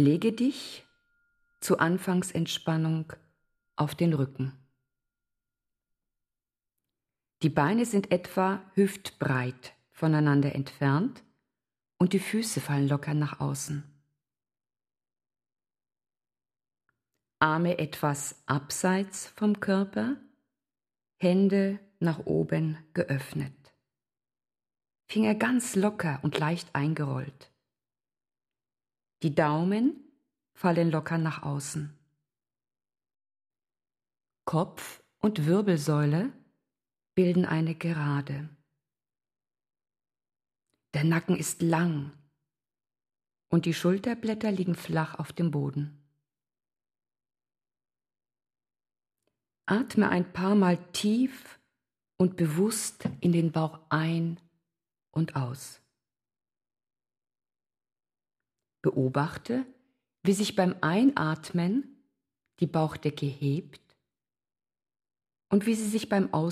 Lege dich zur Anfangsentspannung auf den Rücken. Die Beine sind etwa hüftbreit voneinander entfernt und die Füße fallen locker nach außen. Arme etwas abseits vom Körper, Hände nach oben geöffnet. Finger ganz locker und leicht eingerollt. Die Daumen fallen locker nach außen. Kopf und Wirbelsäule bilden eine Gerade. Der Nacken ist lang und die Schulterblätter liegen flach auf dem Boden. Atme ein paar Mal tief und bewusst in den Bauch ein und aus. Beobachte, wie sich beim Einatmen die Bauchdecke hebt und wie sie sich beim Ausatmen